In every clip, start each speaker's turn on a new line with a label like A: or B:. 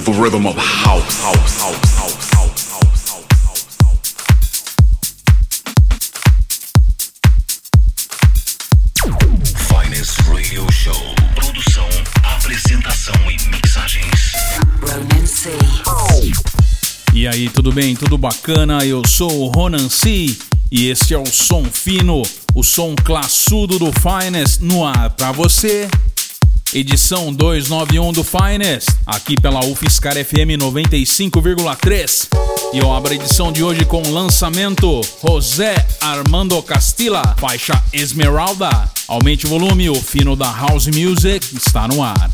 A: feel the rhythm of house, house, house, house,
B: Radio Show. Produção, apresentação e mixagens.
C: Ronan C.
D: E aí, tudo bem? Tudo bacana? Eu sou o Ronan C e este é o som fino, o som classudo do Finest no ar pra você. Edição 291 do Finest, aqui pela UFSCar FM 95,3. E eu abro a edição de hoje com o lançamento José Armando Castilla, faixa Esmeralda. Aumente o volume, o fino da House Music está no ar.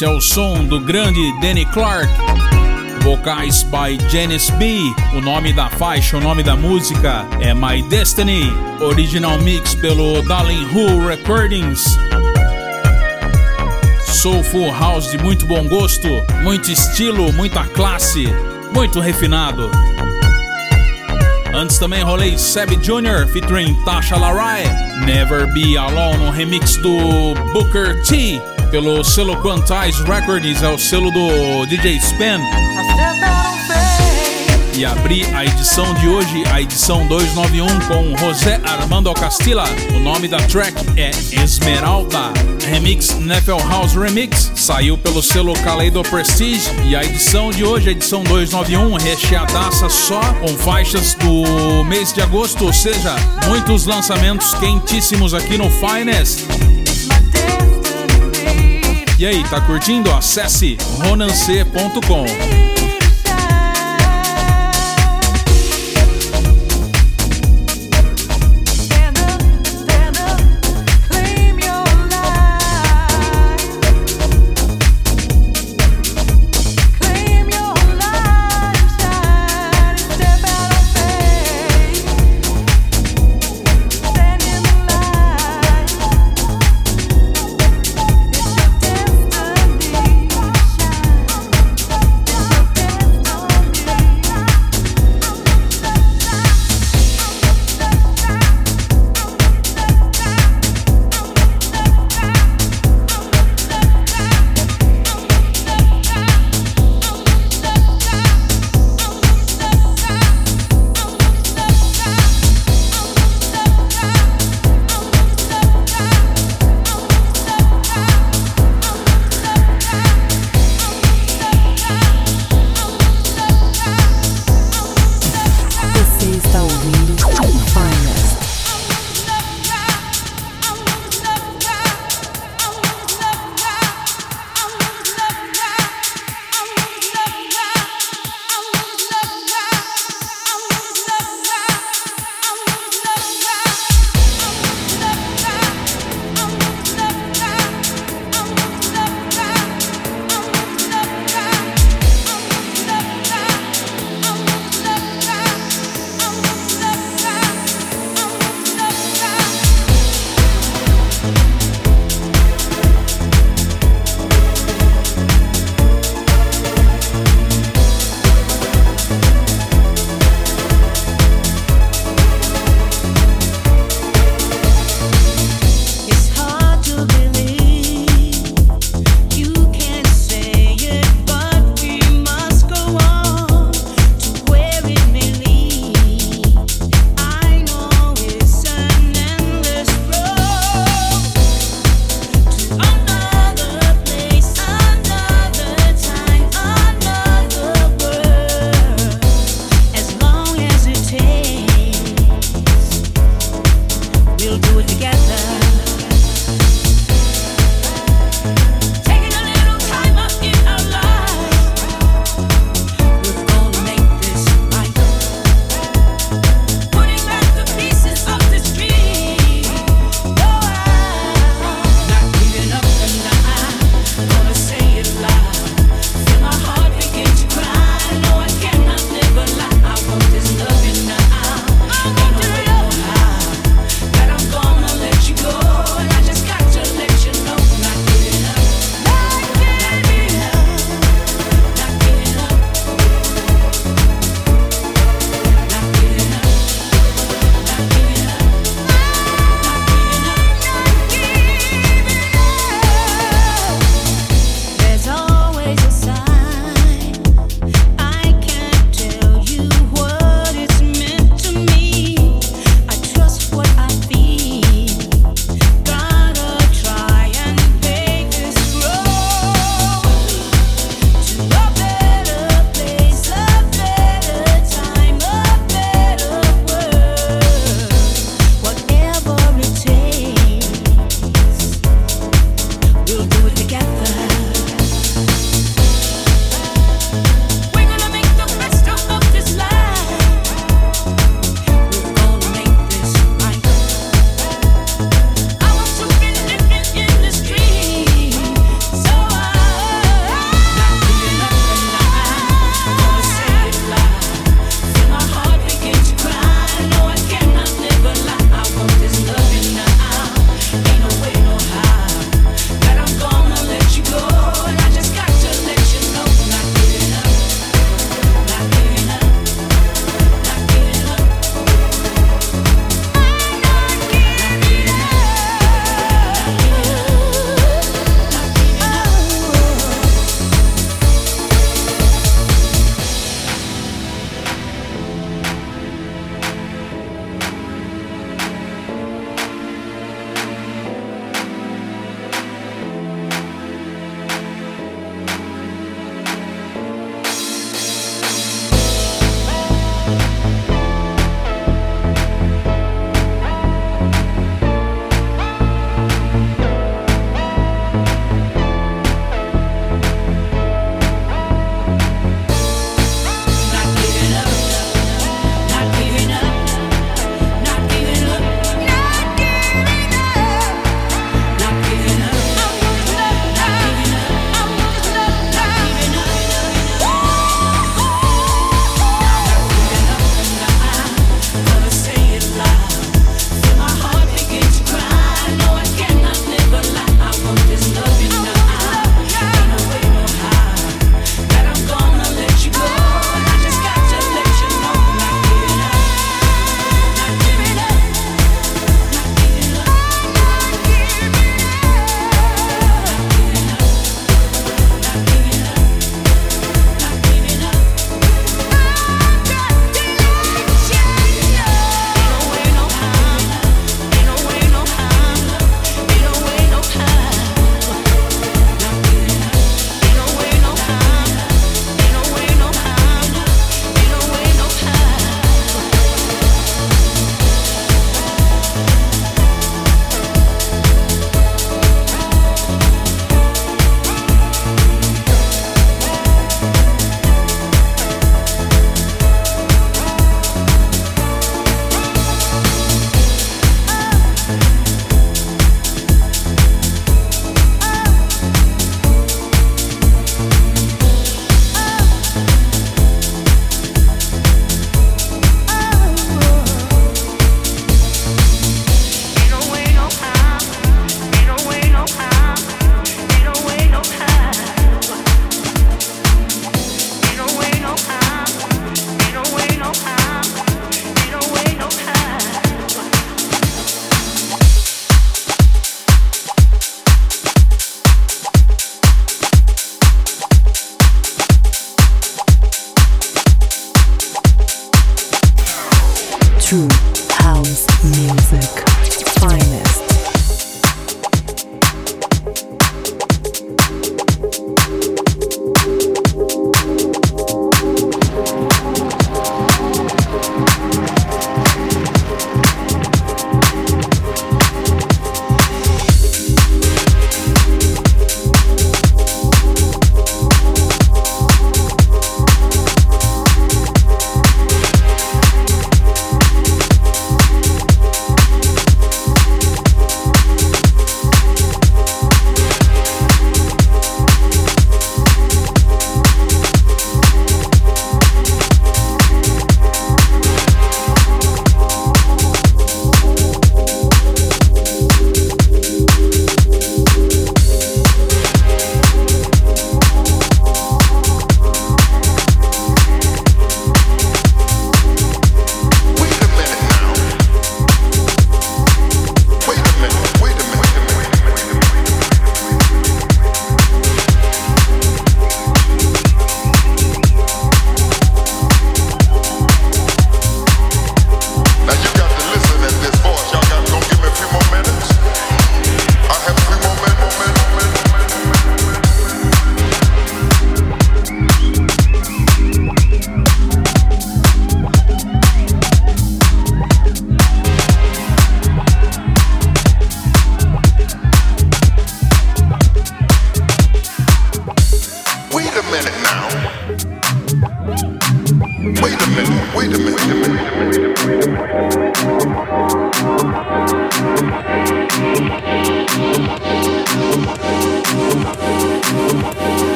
D: É o som do grande Danny Clark. Vocais by Janice B. O nome da faixa, o nome da música é My Destiny. Original mix pelo Darling Who Recordings. Soulful House de muito bom gosto, muito estilo, muita classe, muito refinado. Antes também rolei Seb Jr. featuring Tasha Larai, Never Be Alone, um remix do Booker T pelo selo Quantize Records, é o selo do DJ Spen. E abri a edição de hoje, a edição 291, com José Armando Castilla. O nome da track é Esmeralda. Remix Nefel House Remix saiu pelo selo Kaleido Prestige. E a edição de hoje, a edição 291, recheadaça só com faixas do mês de agosto, ou seja, muitos lançamentos quentíssimos aqui no Finest. E aí, tá curtindo? Acesse ronance.com.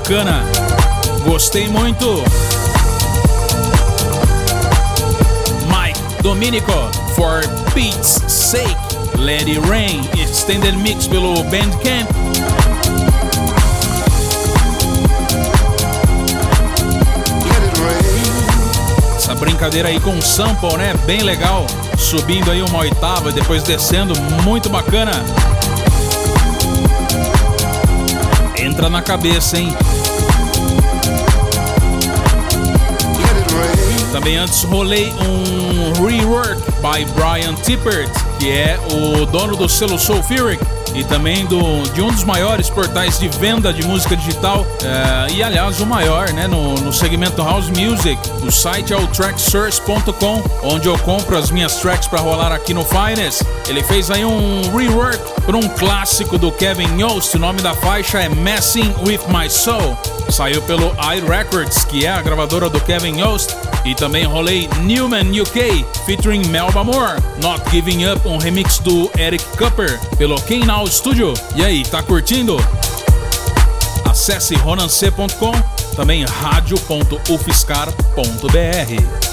E: bacana. Gostei muito. Mike Dominico, For Pete's Sake, Let It Rain, Extended Mix pelo Bandcamp. Essa brincadeira aí com sample, né? Bem legal. Subindo aí uma oitava, depois descendo, muito bacana. Entra na cabeça, hein? Também antes rolei um rework by Brian Tippert, que é o dono do selo Sulfuric e também do, de um dos maiores portais de venda de música digital é, e aliás o maior né, no, no segmento House Music. O site é o tracksource.com, onde eu compro as minhas tracks para rolar aqui no Finest. Ele fez aí um rework para um clássico do Kevin Yost, o nome da faixa é Messing With My Soul. Saiu pelo iRecords, que é a gravadora do Kevin Yost, e também rolei Newman UK, featuring Melba Moore, Not Giving Up, um remix do Eric Cooper, pelo King Now Studio. E aí, tá curtindo? Acesse ronancê.com, também radio.ufscar.br.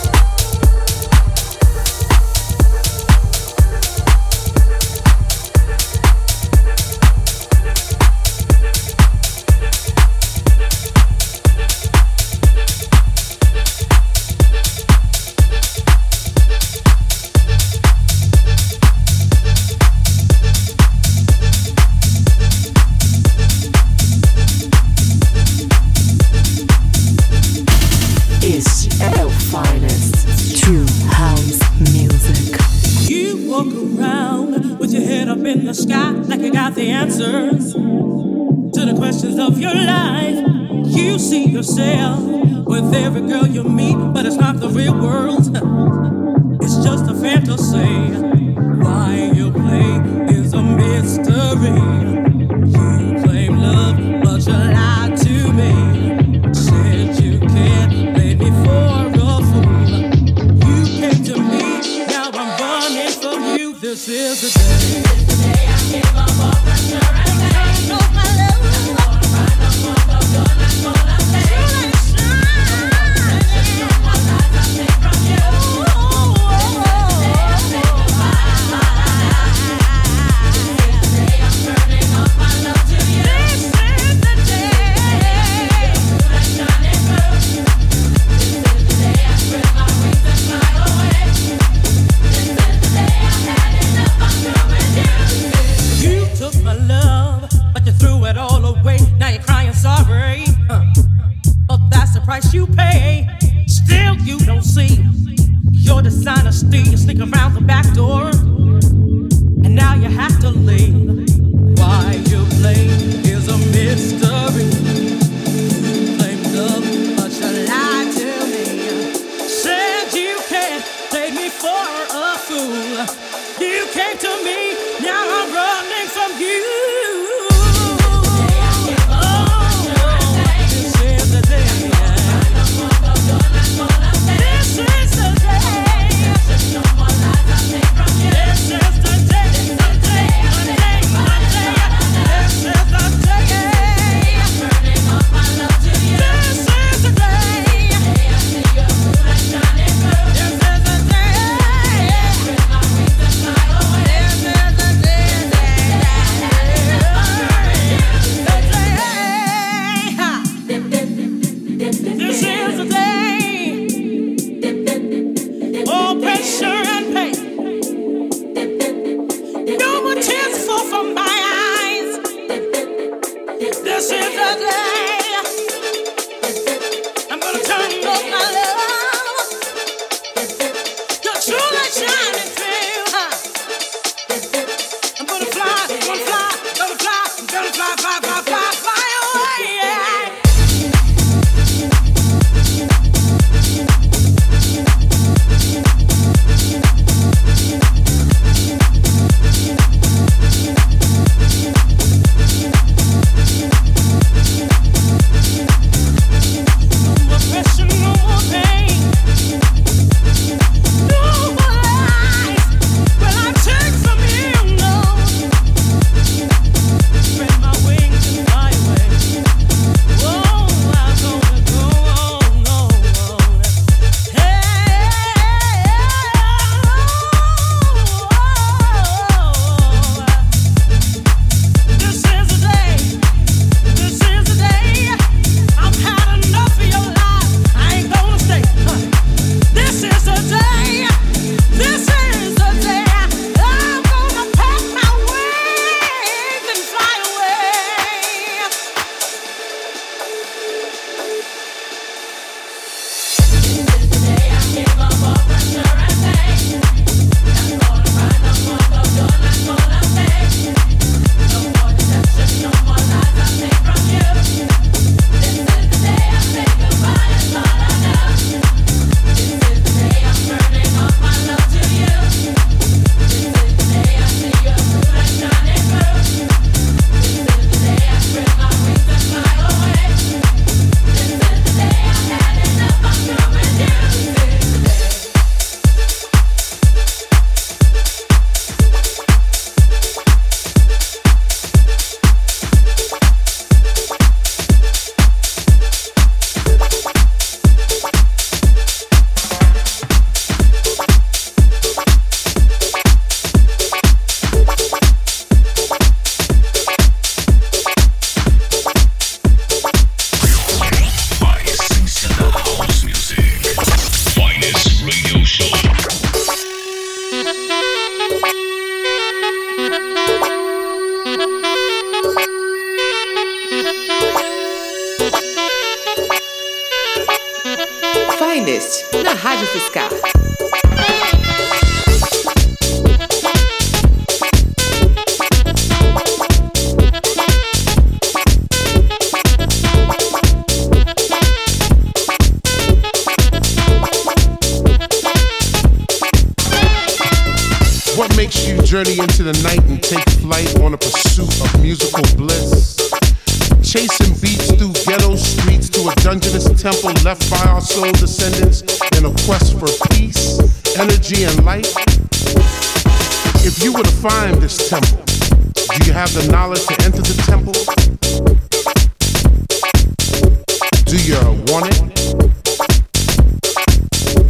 F: Do you want it?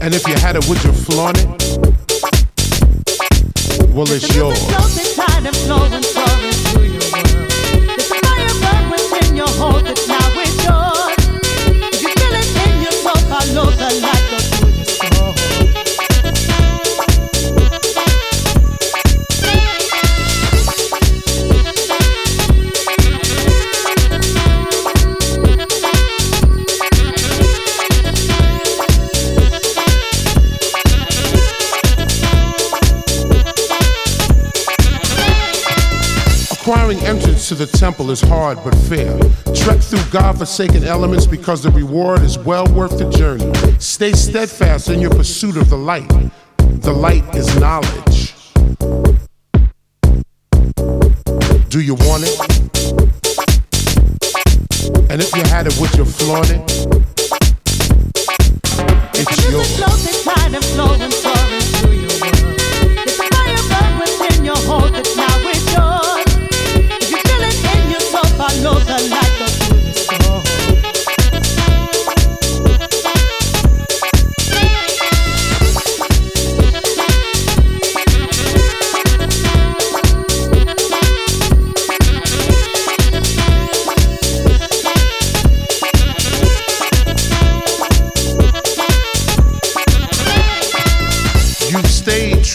F: And if you had it, would you flaunt it? Well, it's yours. To the temple is hard but fair. Trek through God-forsaken elements because the reward is well worth the journey. Stay steadfast in your pursuit of the light. The light is knowledge. Do you want it? And if you had it, would you flaunt it? It's yours.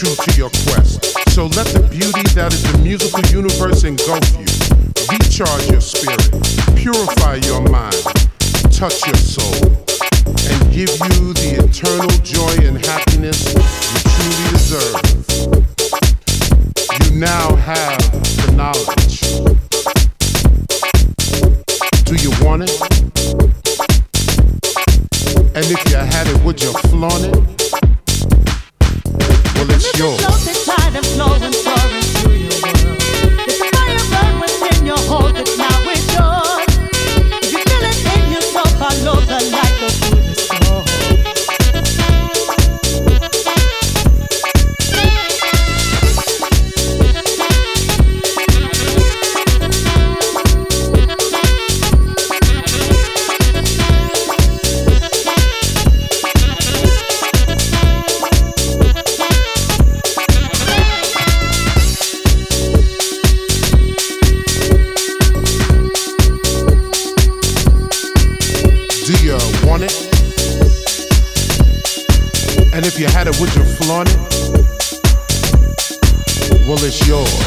F: True to your quest. So let the beauty that is the musical universe engulf you. Recharge your spirit, purify your mind, touch your soul, and give you the eternal joy and happiness you truly deserve. You now have the knowledge. Do you want it? And if you had it, would you flaunt it? Well, it's yours. Well, it's yours.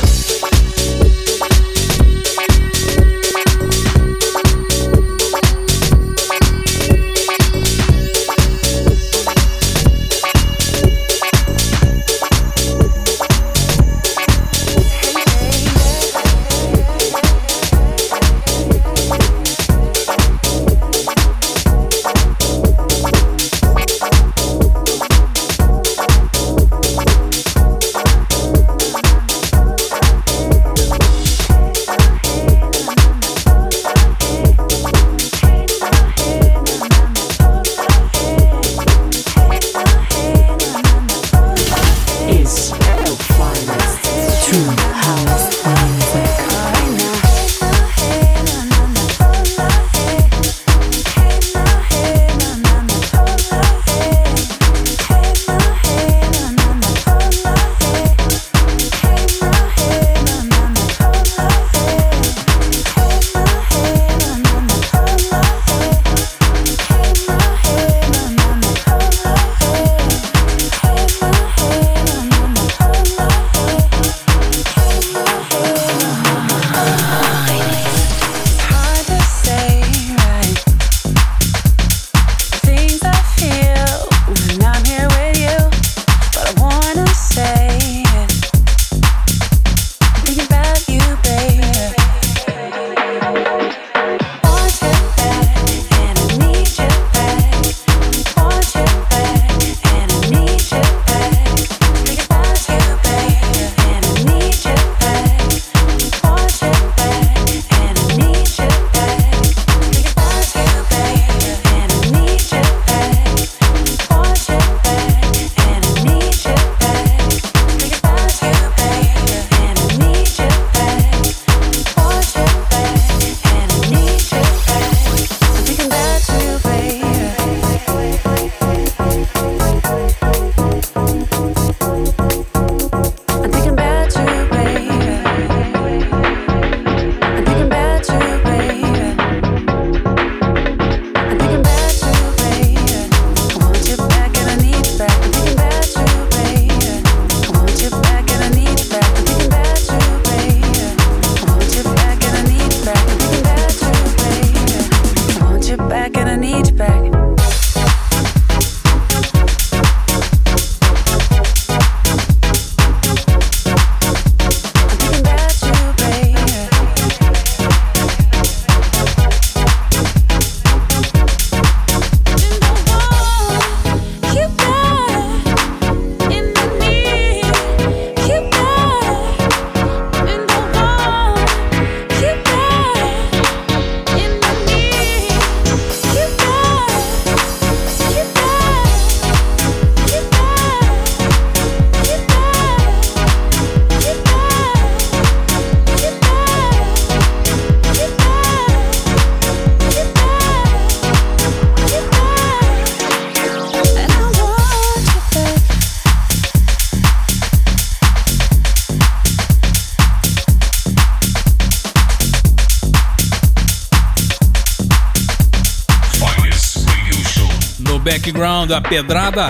D: Underground, a pedrada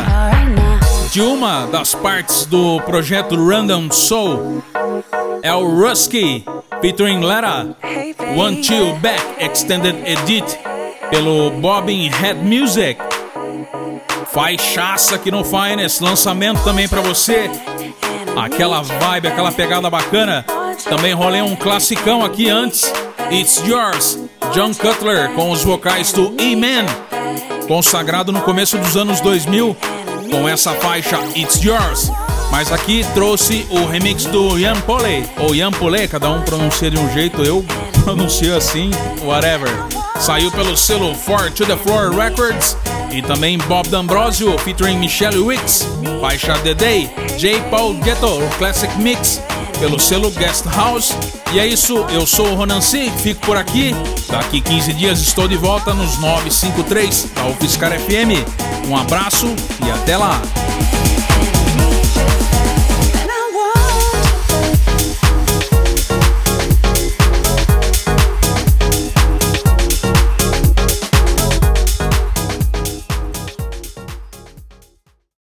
D: de uma das partes do projeto Random Soul é o Rusky featuring Lara One Chill Back Extended Edit pelo Bobbin Head Music. Faixaça aqui no Finest, lançamento também para você. Aquela vibe, aquela pegada bacana. Também rolei um classicão aqui antes. It's Yours, John Cutler com os vocais do E-Man, consagrado no começo dos anos 2000 com essa faixa It's Yours. Mas aqui trouxe o remix do Ian Pole, ou Ian Pole, cada um pronuncia de um jeito, eu pronuncio assim, whatever. Saiu pelo selo 4 to the Floor Records e também Bob D'Ambrosio featuring Michelle Wicks, faixa The Day, J. Paul Ghetto, Classic Mix, pelo selo Guest House. E é isso, eu sou o Ronan C, fico por aqui. Daqui 15 dias estou de volta nos 953 da UFSCar FM. Um abraço e até lá!